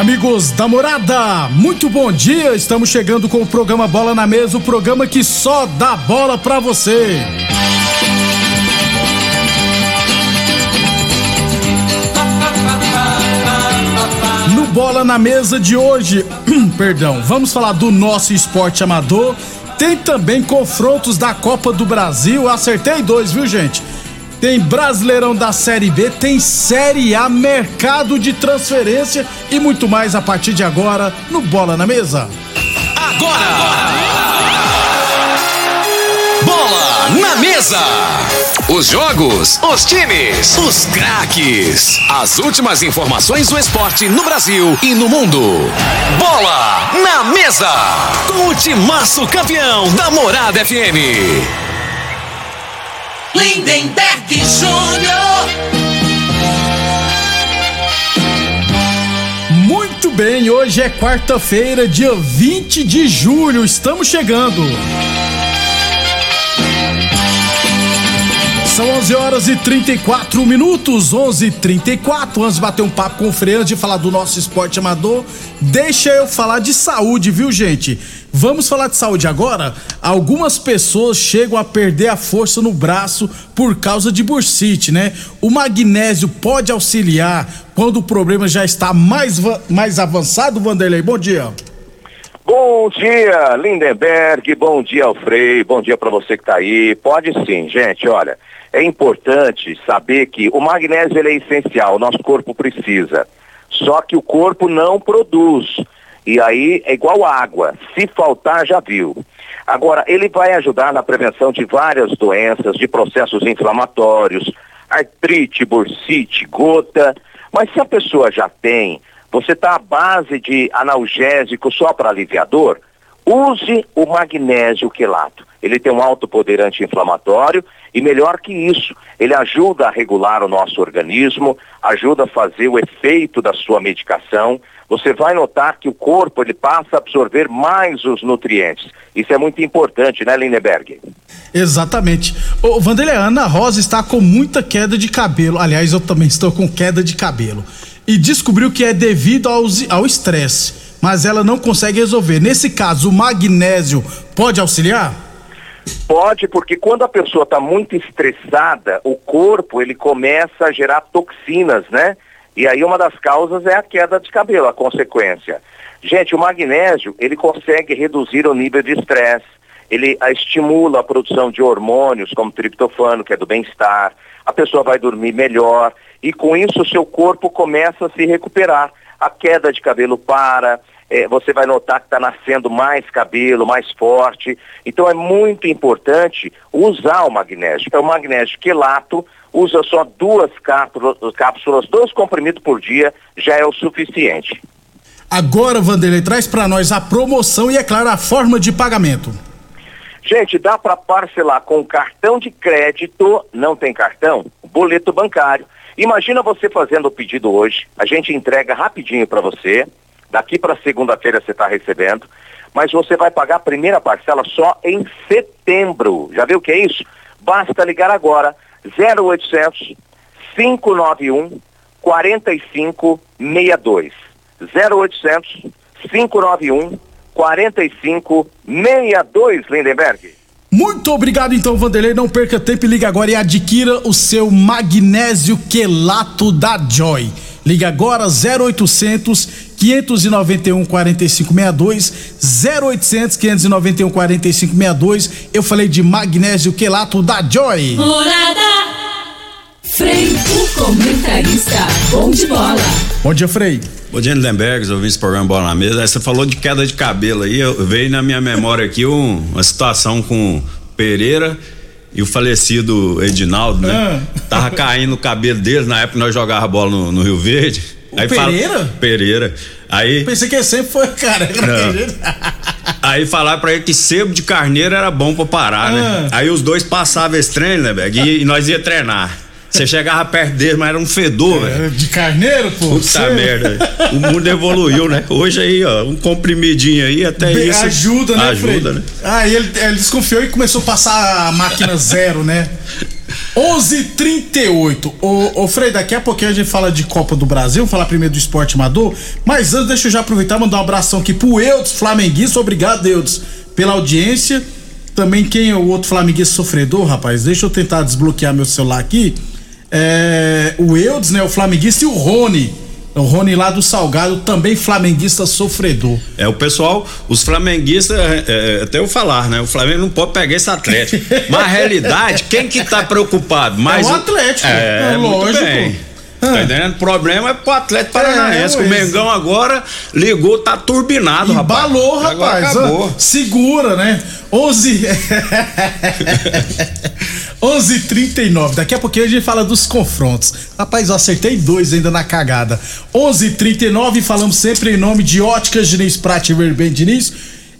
Amigos da morada, muito bom dia. Estamos chegando com o programa Bola na Mesa o programa que só dá bola pra você. No Bola na Mesa de hoje, perdão, vamos falar do nosso esporte amador. Tem também confrontos da Copa do Brasil. Acertei dois, viu, gente? Tem Brasileirão da Série B, tem Série A, mercado de transferência e muito mais a partir de agora no Bola na Mesa. Agora! Bola na Mesa! Os jogos, os times, os craques. As últimas informações do esporte no Brasil e no mundo. Bola na Mesa! Com o timaço campeão da Morada FM. Lindenberg Júnior. Muito bem, hoje é quarta-feira, dia 20 de julho, estamos chegando. São 11 horas e 34 minutos, 11 e 34 Antes de bater um papo com o Freire, de falar do nosso esporte amador, deixa eu falar de saúde, viu, gente? Vamos falar de saúde agora? Algumas pessoas chegam a perder a força no braço por causa de bursite, né? O magnésio pode auxiliar quando o problema já está mais, mais avançado, Vanderlei? Bom dia. Bom dia, Lindenberg. Bom dia, Alfrei. Bom dia para você que está aí. Pode sim, gente. Olha, é importante saber que o magnésio é essencial, o nosso corpo precisa. Só que o corpo não produz. E aí é igual água. Se faltar, já viu. Agora, ele vai ajudar na prevenção de várias doenças, de processos inflamatórios, artrite, bursite, gota. Mas se a pessoa já tem, você está à base de analgésico só para aliviador, use o magnésio quelato. Ele tem um alto poder anti-inflamatório e melhor que isso, ele ajuda a regular o nosso organismo, ajuda a fazer o efeito da sua medicação. Você vai notar que o corpo ele passa a absorver mais os nutrientes. Isso é muito importante, né, Lindeberg? Exatamente. Ô, Vanderlei, Ana Rosa está com muita queda de cabelo. Aliás, eu também estou com queda de cabelo. E descobriu que é devido ao estresse, mas ela não consegue resolver. Nesse caso, o magnésio pode auxiliar? Pode, porque quando a pessoa está muito estressada, o corpo ele começa a gerar toxinas, né? E aí uma das causas é a queda de cabelo, a consequência. Gente, o magnésio, ele consegue reduzir o nível de estresse, ele estimula a produção de hormônios como triptofano, que é do bem-estar, a pessoa vai dormir melhor e com isso o seu corpo começa a se recuperar. A queda de cabelo para, é, você vai notar que está nascendo mais cabelo, mais forte. Então é muito importante usar o magnésio. É o magnésio quelato, usa só duas cápsulas, dois comprimidos por dia, já é o suficiente. Agora, Vanderlei, traz para nós a promoção e, é claro, a forma de pagamento. Gente, dá para parcelar com cartão de crédito, não tem cartão? Boleto bancário. Imagina você fazendo o pedido hoje, a gente entrega rapidinho para você Daqui para segunda-feira você está recebendo, mas você vai pagar a primeira parcela só em setembro. Já viu o que é isso? Basta ligar agora 0800 591 4562. 0800 591 4562, Lindenberg. Muito obrigado então, Vanderlei. Não perca tempo e liga agora e adquira o seu magnésio quelato da Joy. Liga agora 0800 591 4562 0800 591 4562. Eu falei de magnésio quelato da Joy. Morada. Frei, o comentarista, bom de bola. Bom dia, Frei. Bom dia, Lindenberg, ouvi esse programa Bola na Mesa. Aí você falou de queda de cabelo aí, eu, veio na minha memória aqui um, uma situação com Pereira e o falecido Edinaldo, né? Ah. Tava caindo o cabelo dele na época que nós jogava bola no, no Rio Verde. Aí Pereira? Fala, Pereira. Aí. Pensei que sempre foi cara. aí falaram pra ele que sebo de carneiro era bom pra parar, né? ah. né? Aí os dois passavam esse treino, né, Beg? E, e nós ia treinar. Você chegava perto dele, mas era um fedor, é, velho. De carneiro, pô. Puta merda. O mundo evoluiu, né? Hoje aí, ó, um comprimidinho aí, até Be isso. Ajuda, né, Ajuda, né? Ah, ele, ele desconfiou e começou a passar a máquina zero, né? 11:38. Ô, ô Frei, daqui a pouquinho a gente fala de Copa do Brasil, falar primeiro do esporte amador. Mas antes, deixa eu já aproveitar e mandar um abração aqui pro Eudes Flamenguista. Obrigado, Eudes, pela audiência. Também quem é o outro flamenguista sofredor, rapaz? Deixa eu tentar desbloquear meu celular aqui é, o Eudes, né, o flamenguista, e o Rony. O Rony lá do Salgado, também flamenguista sofredor. É, o pessoal, os flamenguistas, é, é, até eu falar, né? O Flamengo não pode pegar esse Atlético. Mas a realidade, quem que tá preocupado? Mais é o Atlético, é, é lógico. Bem. Tá ah. entendendo? O problema é pro Atlético Paranaense. É, o Mengão agora ligou, tá turbinado, rapaz. Balou, rapaz. Acabou. Segura, né? 11 11:39. Daqui a pouquinho a gente fala dos confrontos. Rapaz, eu acertei dois ainda na cagada. 11:39 falamos sempre em nome de Óticas Diniz Prate Verben Diniz.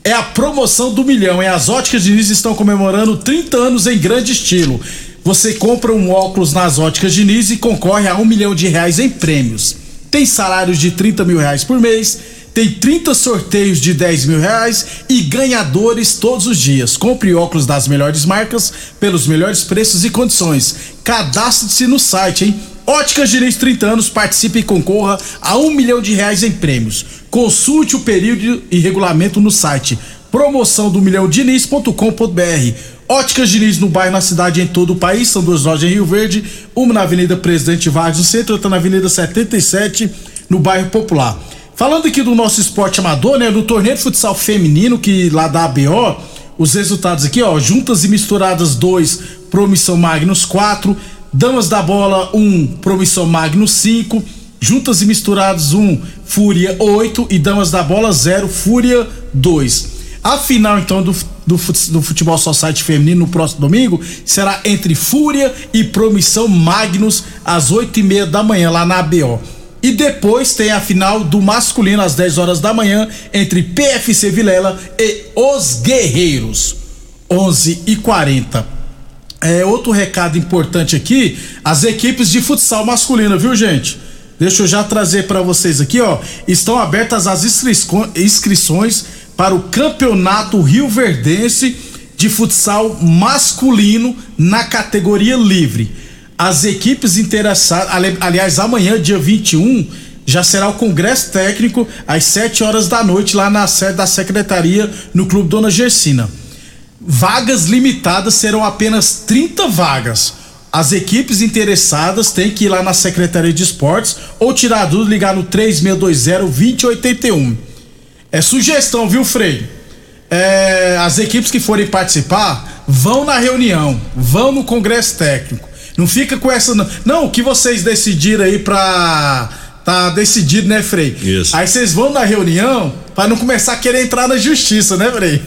É a promoção do milhão. É as Óticas Diniz estão comemorando 30 anos em grande estilo. Você compra um óculos nas Óticas Diniz e concorre a um milhão de reais em prêmios. Tem salários de 30 mil reais por mês tem 30 sorteios de 10 mil reais e ganhadores todos os dias. Compre óculos das melhores marcas pelos melhores preços e condições. Cadastre-se no site, hein? Óticas Diniz 30 anos, participe e concorra a um milhão de reais em prêmios. Consulte o período e regulamento no site promoção do milhão diniz.com.br. Óticas Diniz no bairro, na cidade em todo o país. São duas lojas em Rio Verde, uma na Avenida Presidente Vargas no centro, outra na Avenida 77, no bairro Popular. Falando aqui do nosso esporte amador, né? Do torneio de futsal feminino, que lá da ABO, os resultados aqui, ó. Juntas e misturadas 2, Promissão Magnus 4. Damas da bola 1, um, Promissão Magnus 5. Juntas e misturadas 1, um, Fúria 8. E Damas da bola 0, Fúria 2. A final, então, do, do, do Futebol Society Feminino no próximo domingo será entre Fúria e Promissão Magnus, às 8 e meia da manhã, lá na ABO. E depois tem a final do masculino às 10 horas da manhã entre PFC Vilela e os Guerreiros. 11 e 40. É, outro recado importante aqui, as equipes de futsal masculino, viu, gente? Deixa eu já trazer para vocês aqui, ó. Estão abertas as inscrições para o Campeonato Rio Verdense de futsal masculino na categoria livre as equipes interessadas, aliás, amanhã, dia 21, já será o congresso técnico às 7 horas da noite lá na sede da secretaria no Clube Dona Gersina. Vagas limitadas serão apenas 30 vagas. As equipes interessadas têm que ir lá na Secretaria de Esportes ou tirar dúvida ligar no 3620-2081. É sugestão, viu, Frei? É, as equipes que forem participar vão na reunião, vão no congresso técnico. Não fica com essa. Não, não o que vocês decidiram aí pra. Tá decidido, né, Frei? Isso. Aí vocês vão na reunião para não começar a querer entrar na justiça, né, Frei?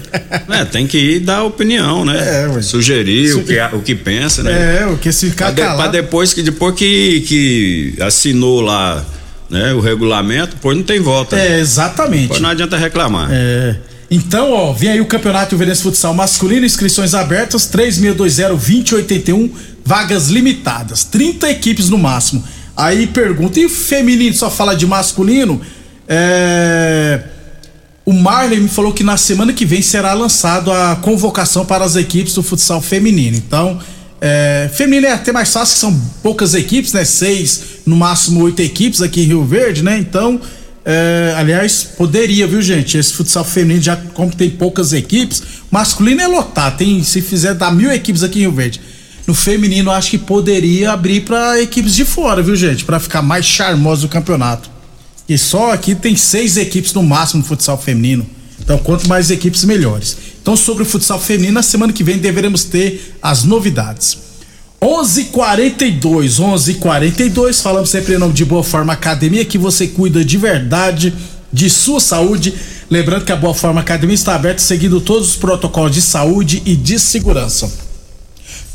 É, tem que ir dar opinião, né? É, Sugerir o que, o que pensa, né? É, o que se ficar pra, de, pra depois que depois que, que assinou lá né, o regulamento, pois não tem volta. É, exatamente. Depois não adianta reclamar. É. Então, ó, vem aí o Campeonato Verense Futsal Masculino, inscrições abertas, 3620-2081 vagas limitadas, 30 equipes no máximo. Aí pergunta, e o feminino só fala de masculino? É... O Marley me falou que na semana que vem será lançado a convocação para as equipes do futsal feminino. Então, é... feminino é até mais fácil, são poucas equipes, né? Seis, no máximo oito equipes aqui em Rio Verde, né? Então, é... aliás, poderia, viu, gente? Esse futsal feminino, já como tem poucas equipes, masculino é lotar, tem, se fizer, dá mil equipes aqui em Rio Verde. no feminino acho que poderia abrir para equipes de fora, viu, gente? Para ficar mais charmoso o campeonato. E só aqui tem seis equipes no máximo no futsal feminino. Então, quanto mais equipes, melhores. Então, sobre o futsal feminino, na semana que vem deveremos ter as novidades. 11:42, 11:42. Falamos sempre em nome de Boa Forma Academia, que você cuida de verdade de sua saúde. Lembrando que a Boa Forma Academia está aberta seguindo todos os protocolos de saúde e de segurança.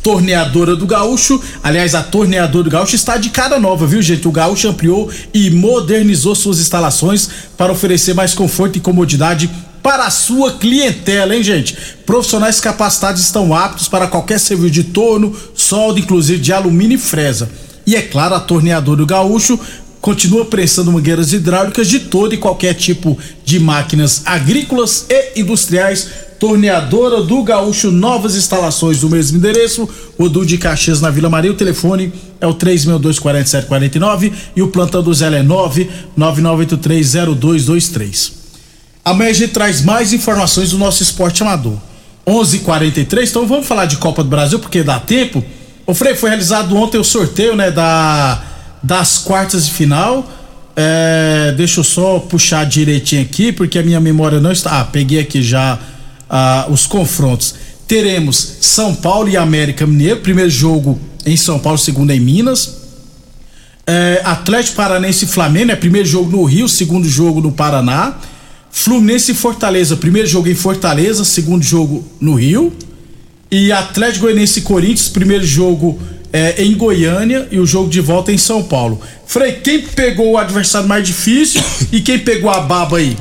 Torneadora do Gaúcho, aliás, a Torneadora do Gaúcho está de cara nova, viu, gente? O Gaúcho ampliou e modernizou suas instalações para oferecer mais conforto e comodidade para a sua clientela, hein, gente? Profissionais capacitados estão aptos para qualquer serviço de torno, solda, inclusive de alumínio e fresa. E é claro, a Torneadora do Gaúcho continua prestando mangueiras hidráulicas de todo e qualquer tipo de máquinas agrícolas e industriais. Torneadora do Gaúcho, novas instalações do mesmo endereço, o Du de Caxias na Vila Maria. O telefone é o 3624749 e o plantão do Zé é 999830223. Amanhã a gente traz mais informações do nosso esporte amador. 11:43. Então vamos falar de Copa do Brasil porque dá tempo. O Frei foi realizado ontem o sorteio, né, da das quartas de final. É, deixa eu só puxar direitinho aqui, porque a minha memória não está. Ah, peguei aqui já ah, os confrontos. Teremos São Paulo e América Mineiro, primeiro jogo em São Paulo, segundo em Minas. É, Atlético Paranense e Flamengo, é primeiro jogo no Rio, segundo jogo no Paraná. Fluminense e Fortaleza, primeiro jogo em Fortaleza, segundo jogo no Rio. E Atlético Goianiense e Corinthians, primeiro jogo é, em Goiânia e o jogo de volta em São Paulo. Frei, quem pegou o adversário mais difícil e quem pegou a baba aí?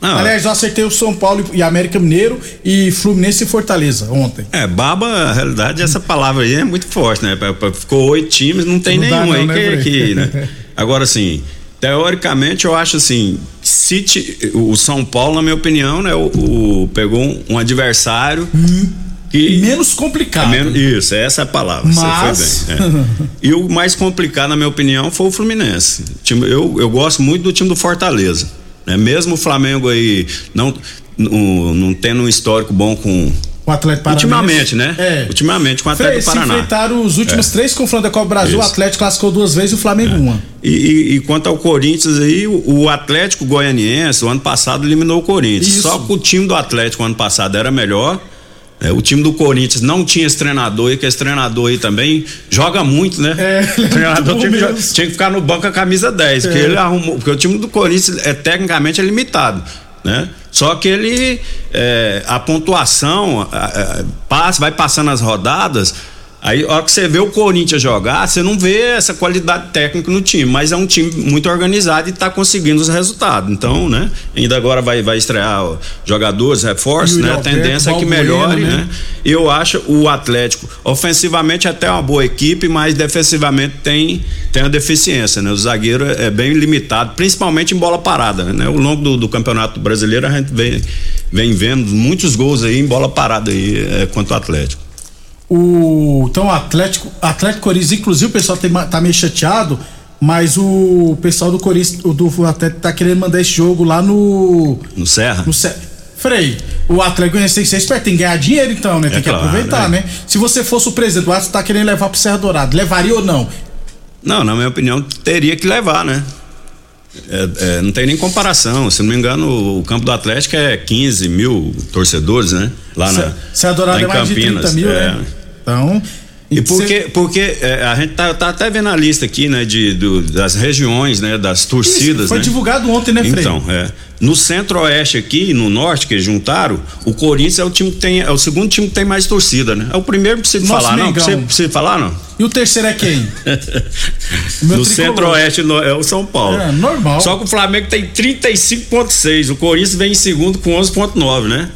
Ah, Aliás, eu acertei o São Paulo e América Mineiro e Fluminense e Fortaleza ontem. É, baba, na realidade, essa palavra aí é muito forte, né? Ficou oito times, não tem não nenhum não, aí né, que, que né? Agora, assim, teoricamente, eu acho assim, se o São Paulo, na minha opinião, né, o, o pegou um, um adversário hum e menos complicado. É menos, isso, essa é a palavra. Mas... Você foi bem. É. e o mais complicado, na minha opinião, foi o Fluminense. Eu, eu gosto muito do time do Fortaleza. Né? Mesmo o Flamengo aí não, não, não tendo um histórico bom com o Atlético Paranaense. Ultimamente, né? É. Ultimamente com o Atlético Frei, Paraná. Se enfrentaram os últimos é. três confrontos da Copa Brasil, Isso. o Atlético classificou duas vezes e o Flamengo é. uma. E, e, e, quanto ao Corinthians aí, o, o, Atlético Goianiense, o ano passado eliminou o Corinthians. Isso. Só que o time do Atlético ano passado era melhor é, o time do Corinthians não tinha esse treinador e que esse treinador aí também joga muito, né? É, o é treinador tinha que, tinha que, ficar no banco a camisa 10, é. porque ele arrumou, porque o time do Corinthians é tecnicamente é limitado, né? Só que ele é, a pontuação a, a, passa, vai passando as rodadas, Aí, a hora que você vê o Corinthians jogar, você não vê essa qualidade técnica no time, mas é um time muito organizado e está conseguindo os resultados. Então, né? Ainda agora vai, vai estrear jogadores, reforços, né? A tendência é que melhore, né? né? Eu acho o Atlético, ofensivamente até uma boa equipe, mas defensivamente tem, tem a deficiência, né? O zagueiro é, é bem limitado, principalmente em bola parada, né? Ao longo do, do Campeonato Brasileiro a gente vem, vem vendo muitos gols aí em bola parada aí é, contra o Atlético. O, então, o Atlético, Atlético Corinthians, inclusive o pessoal tem, tá meio chateado, mas o pessoal do Corinthians, do Atlético tá querendo mandar esse jogo lá no. No Serra? No Serra. Frei, o Atlético tem que ser esperto, tem que ganhar dinheiro então, né? Tem é que claro, aproveitar, é. né? Se você fosse o presidente, o Atlético tá querendo levar pro Serra Dourado, levaria ou não? Não, na minha opinião, teria que levar, né? É, é, não tem nem comparação. Se não me engano, o campo do Atlético é 15 mil torcedores, né? Lá na. Se adorar é mais Campinas. de 30 mil, é. né? Então. E porque, porque é, a gente tá, tá, até vendo a lista aqui, né, de, do, das regiões, né, das torcidas. Isso, foi né? divulgado ontem, né, Frei? Então, é. No centro-oeste aqui, no norte, que juntaram, o Corinthians é o time que tem, é o segundo time que tem mais torcida, né? É o primeiro pra você falar, não? Você precisa falar, não? E o terceiro é quem? no centro-oeste é o São Paulo. É, normal. Só que o Flamengo tem 35,6. O Corinthians vem em segundo com 11,9, né?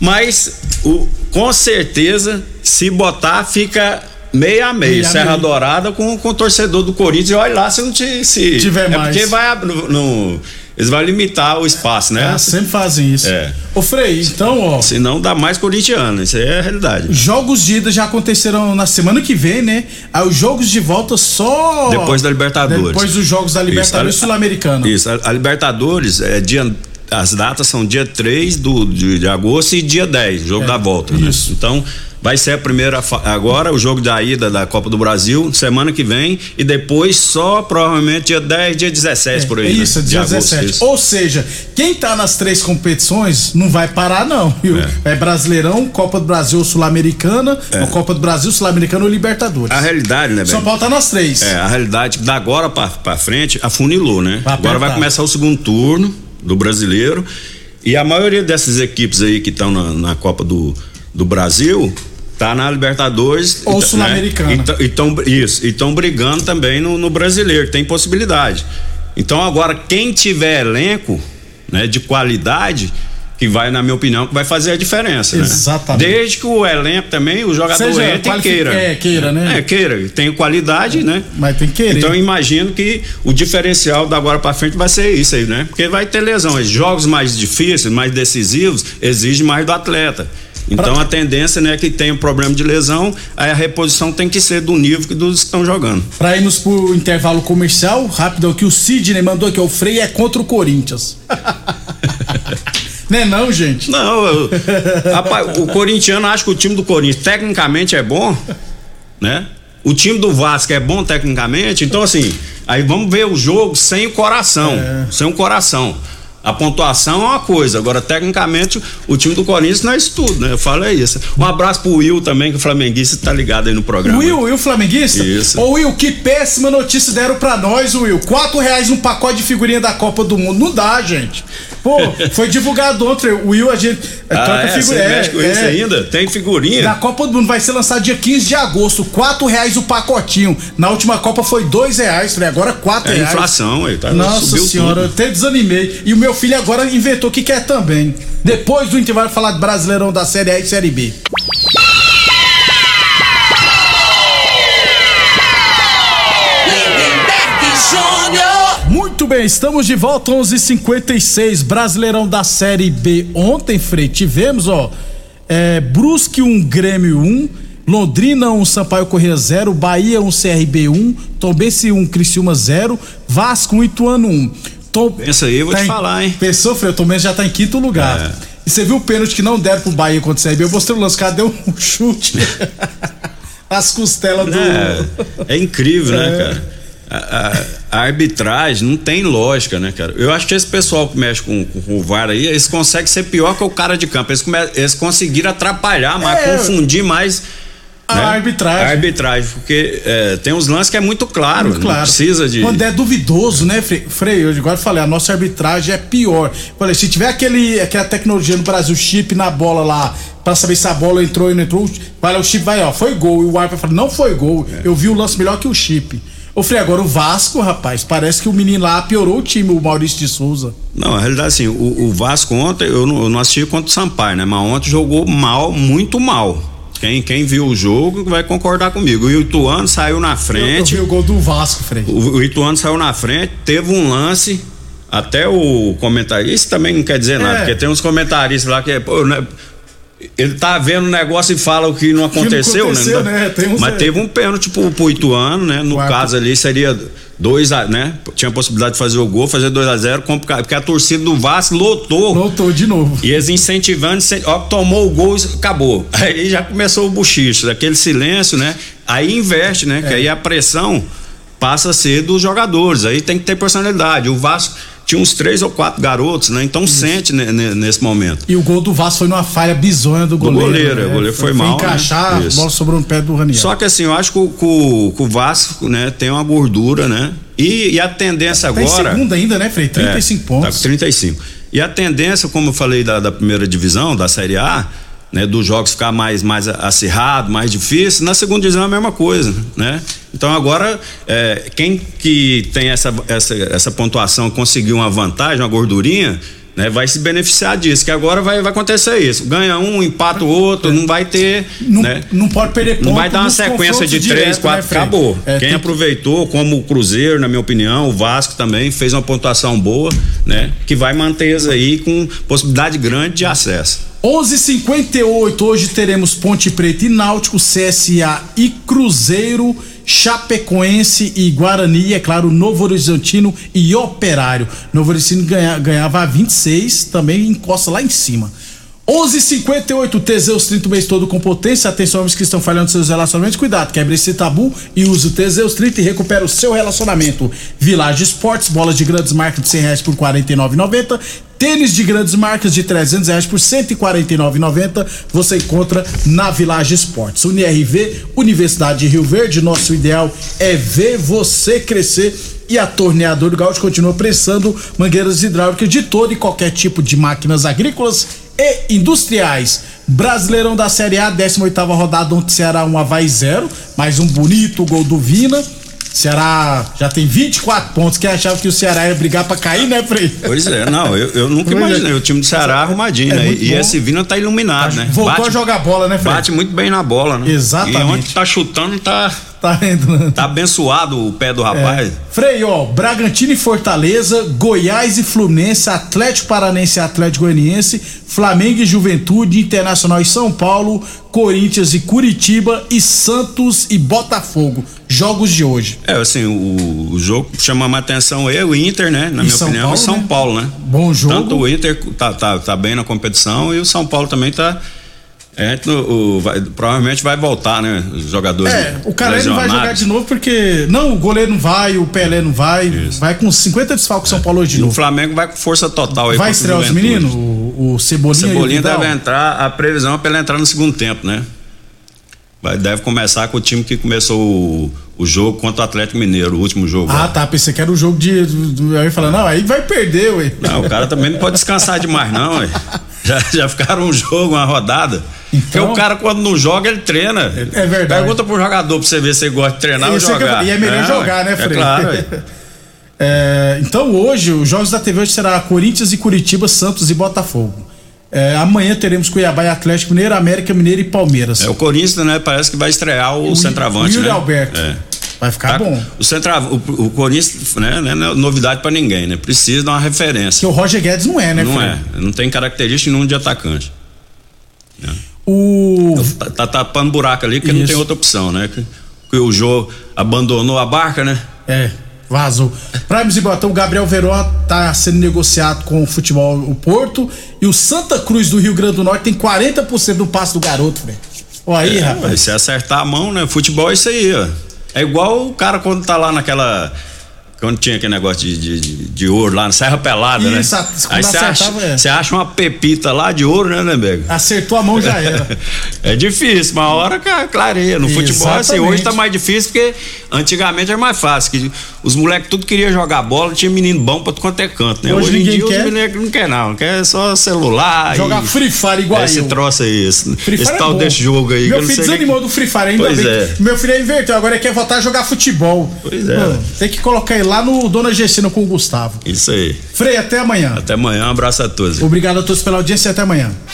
Mas, o, com certeza, se botar, fica meia a meia. Serra. Dourada com, com o torcedor do Corinthians. E olha lá se não te, se tiver é mais. Porque vai no, no eles vão limitar o espaço, né? É, sempre fazem isso. É. Ô Frei, então, ó. Se não dá mais corintiano, isso aí é a realidade. Jogos de ida já aconteceram na semana que vem, né? Aí os jogos de volta só. Depois da Libertadores. Depois dos jogos da Libertadores Sul-Americana. Isso, a, a Libertadores é dia as datas são dia 3 do, de, de agosto e dia 10, jogo é, da volta. Né? Então, vai ser a primeira agora o jogo da ida da Copa do Brasil semana que vem e depois só provavelmente dia 10, dia 17 é, por aí. É isso, né? dia de 17. Agosto, isso. Ou seja, quem tá nas três competições não vai parar não, viu? É, é Brasileirão, Copa do Brasil Sul-Americana, é. Copa do Brasil Sul-Americana ou Libertadores. A realidade, né, São Paulo tá nas três. É, a realidade da agora para frente afunilou, né? Vai agora vai começar o segundo turno do Brasileiro e a maioria dessas equipes aí que estão na, na Copa do, do Brasil tá na Libertadores ou tá, Sul-Americana. Né? Então, isso, e estão brigando também no, no brasileiro, tem possibilidade. Então agora quem tiver elenco, né, de qualidade, que vai, na minha opinião, que vai fazer a diferença. Né? Exatamente. Né? Desde que o elenco também, o jogador Seja, entra e queira. É, queira, né? É, queira. Tem qualidade, né? Mas tem que querer. Então eu imagino que o diferencial da agora para frente vai ser isso aí, né? Porque vai ter lesões. Jogos mais difíceis, mais decisivos, exigem mais do atleta. Então pra... a tendência né, é que tem um problema de lesão, aí a reposição tem que ser do nível que dos que estão jogando. Para irmos pro intervalo comercial, rápido que o Sidney mandou que o Frei é contra o Corinthians. Não é não, gente? Não, eu, rapaz, o corintiano acha que o time do Corinthians tecnicamente é bom, né? O time do Vasco é bom tecnicamente, então assim, aí vamos ver o jogo sem o coração, é. sem o coração. A pontuação é uma coisa, agora tecnicamente o time do Corinthians não é isso tudo, né? Eu falo é isso. Um abraço pro Will também, que o flamenguista tá ligado aí no programa. Will, Will flamenguista? Isso. Ô Will, que péssima notícia deram pra nós, Will. Quatro reais no pacote de figurinha da Copa do Mundo. Não dá, gente. Pô, foi divulgado ontem. O Will, a gente. É, ah, é, figurinha. Você mexe com é, isso ainda? Tem figurinha? Da Copa do Mundo vai ser lançado dia 15 de agosto. Quatro reais o pacotinho. Na última Copa foi dois reais. Falei, agora quatro é reais. inflação, aí, tá? Nossa senhora, tudo. eu até desanimei. E o meu filho agora inventou que quer também. Depois do intervalo falar de Brasileirão da Série A e Série B. Muito bem, estamos de volta 11:56 Brasileirão da Série B. Ontem, Frei, tivemos, ó, é, Brusque 1, um, Grêmio 1, um, Londrina 1, um, Sampaio Corrêa 0, Bahia 1, um, CRB 1, um, Tombense 1, um, Criciúma 0, Vasco 1, um, Ituano 1. Um. Tom, Pensa aí, eu vou tá te em, falar, hein? Pensou, Frei, o Tombense já tá em quinto lugar. É. E você viu o pênalti que não deram pro Bahia contra o CRB? Eu mostrei o lance, cara deu um chute. As costelas do. É, é incrível, né, é. cara? A, a, arbitragem não tem lógica, né, cara? Eu acho que esse pessoal que mexe com, com o VAR aí, eles conseguem ser pior que o cara de campo. Eles, come, eles conseguiram atrapalhar mais, é, confundir mais. A né? arbitragem. A arbitragem, porque é, tem uns lances que é muito claro, muito claro. precisa de. Quando é duvidoso, né, Frei? Eu agora falei, a nossa arbitragem é pior. Falei, se tiver aquele, aquela tecnologia no Brasil, chip na bola lá, para saber se a bola entrou ou não entrou, vai o chip vai, ó, foi gol. E o árbitro fala, não foi gol. É. Eu vi o lance melhor que o chip. Ô, Frei, agora o Vasco, rapaz, parece que o menino lá piorou o time, o Maurício de Souza. Não, na realidade, assim, o, o Vasco ontem, eu não, eu não assisti contra o Sampaio, né? Mas ontem jogou mal, muito mal. Quem, quem viu o jogo vai concordar comigo. O Ituano saiu na frente. Eu, eu vi o gol do Vasco, Frei. O, o Ituano saiu na frente, teve um lance. Até o comentarista também não quer dizer é. nada, porque tem uns comentaristas lá que, pô, né, ele tá vendo o negócio e fala o que não aconteceu, que não aconteceu né? né? Mas teve um pênalti pro, pro Ituano, né? No Quatro. caso ali seria 2 a, né? Tinha a possibilidade de fazer o gol, fazer 2 a 0 porque a torcida do Vasco lotou. Lotou de novo. E eles incentivando, ó, tomou o gol e acabou. Aí já começou o buchicho, aquele silêncio, né? Aí investe, né? É. Que aí a pressão passa a ser dos jogadores. Aí tem que ter personalidade. O Vasco tinha uns três ou quatro garotos, né? Então Isso. sente nesse momento. E o gol do Vasco foi numa falha bizonha do goleiro. Do goleiro, né? o goleiro foi, foi mal. Encaixar, né? a bola sobrou no pé do Raniel. Só que assim, eu acho que o, que o Vasco, né, tem uma gordura, né? E, e a tendência tá agora. Em segunda ainda, né, Frei? 35 é, pontos. Tá com 35. E a tendência, como eu falei da, da primeira divisão, da Série A, né, dos jogos ficar mais, mais acirrado, mais difícil. Na segunda divisão é a mesma coisa, né? Então agora é, quem que tem essa, essa, essa pontuação conseguiu uma vantagem, uma gordurinha, né, vai se beneficiar disso, que agora vai, vai acontecer isso. Ganha um, empata o outro, não vai ter. Não, né, não pode perder ponto. Não vai dar uma sequência de três, quatro, né, acabou. É, Quem tem... aproveitou, como o Cruzeiro, na minha opinião, o Vasco também fez uma pontuação boa, né? Que vai manter isso aí com possibilidade grande de acesso. 11:58 hoje teremos Ponte Preta e Náutico, CSA e Cruzeiro. Chapecoense e Guarani, é claro, Novo Horizontino e Operário. Novo Horizontino ganha, ganhava 26, também encosta lá em cima. 11:58 Teseus 30 o mês todo com potência. Atenção, homens que estão falhando seus relacionamentos. Cuidado, quebre esse tabu e use o Teseus 30 e recupera o seu relacionamento. Village Esportes, bolas de grandes marcas de 100 reais por R$ 49,90. Tênis de grandes marcas de 300 reais por 149,90 você encontra na Village Esportes. UniRV, Universidade de Rio Verde, nosso ideal é ver você crescer e a Torneador do Gaúcho continua prestando mangueiras hidráulicas de todo e qualquer tipo de máquinas agrícolas e industriais. Brasileirão da Série A, 18ª rodada, ontem Ceará 1 um Havaí 0, mais um bonito gol do Vina. Ceará já tem 24 pontos. Quem achava que o Ceará ia brigar pra cair, né, Frei? Pois é, não, eu, eu nunca Pois é. imaginei. O time do Ceará arrumadinho, É né? E bom. esse Vina tá iluminado, né? Voltou a jogar bola, né, Frei? Bate muito bem na bola, né? Exatamente. E onde tá chutando, tá, Tá indo, né? tá abençoado o pé do rapaz. Frei, ó, Bragantino e Fortaleza, Goiás e Fluminense, Atlético Paranense e Atlético Goianiense, Flamengo e Juventude, Internacional e São Paulo, Corinthians e Curitiba e Santos e Botafogo. Jogos de hoje. É, assim, o, o jogo chama mais atenção é o Inter, né? Na E minha São opinião, Paulo, e São né? Paulo, né? Bom jogo. Tanto o Inter tá, tá, tá bem na competição e o São Paulo também tá. É, o, o- vai- provavelmente vai voltar, né? Os jogadores. É, o vai jogar de novo porque. Não, o goleiro não vai, o Pelé não vai. Isso. Vai com 50 desfalques São Paulo hoje de E o novo. Flamengo vai com força total aí Vai o estrear os meninos? O, o Cebolinha, Cebolinha o Vidal? deve entrar, a previsão é pra ele entrar no segundo tempo, né? Vai, deve começar com o time que começou o, o jogo contra o Atlético Mineiro, o último jogo. Ah, tá. Pensei que era o jogo de. do- Aí falando, não, aí vai perder, ué. Não, o cara também não pode descansar demais, não, ué. Já, já ficaram um jogo, uma rodada. Então- Porque o cara, quando não joga, ele treina. É verdade. Pergunta pro jogador pra você ver se ele gosta de treinar ou Isso é que eu jogar. falo. E é melhor ué. jogar, né, É Frei? claro. É, então hoje, os jogos da TV hoje será Corinthians e Curitiba, Santos e Botafogo. É, amanhã teremos Cuiabá e Atlético Mineiro, América Mineiro e Palmeiras. É, o Corinthians, né, parece que vai estrear o, O centroavante, Yuri né? Alberto. É. Vai ficar Tá- bom. O, o, o Corinthians, né, não é novidade pra ninguém, né? Precisa dar uma referência. Porque o Roger Guedes não é, né, não Frei? é, não tem característica nenhuma de atacante. O. Tá, tapando buraco ali porque não Isso. tem outra opção, né? Que, que o Jô abandonou a barca, né? É, vazou. Pra Botão, o Gabriel Veró tá sendo negociado com o futebol o Porto e o Santa Cruz do Rio Grande do Norte tem 40% do passe do garoto, Frei. Ó aí, É, rapaz. Se acertar a mão, né? Futebol é isso aí, ó. É igual o cara quando tá lá naquela. Quando tinha aquele negócio de, de, de- de ouro lá na Serra Pelada, né? Isso, quando Aí você acha, é. acha uma pepita lá de ouro, né, Lemberg? Acertou a mão já era. É difícil, uma hora clareia. No futebol, assim, Exatamente. hoje tá mais difícil porque antigamente era mais fácil. Que os moleques tudo queriam jogar bola, tinha menino bom pra quanto é canto, né? Hoje Hoje, em dia quer. os moleques não quer não, quer só celular. Jogar e- Free Fire igual Esse eu. troço aí, esse, Free esse é tal bom. desse jogo aí. que Meu filho desanimou do Free Fire ainda Pois bem. é. que- Meu filho é inverteu, agora ele quer voltar a jogar futebol. Pois é. Mano, tem que colocar ele lá no Dona Gessina com o Gustavo. Isso aí. Frei, até amanhã. Até amanhã, um abraço a todos. Obrigado a todos pela audiência e até amanhã.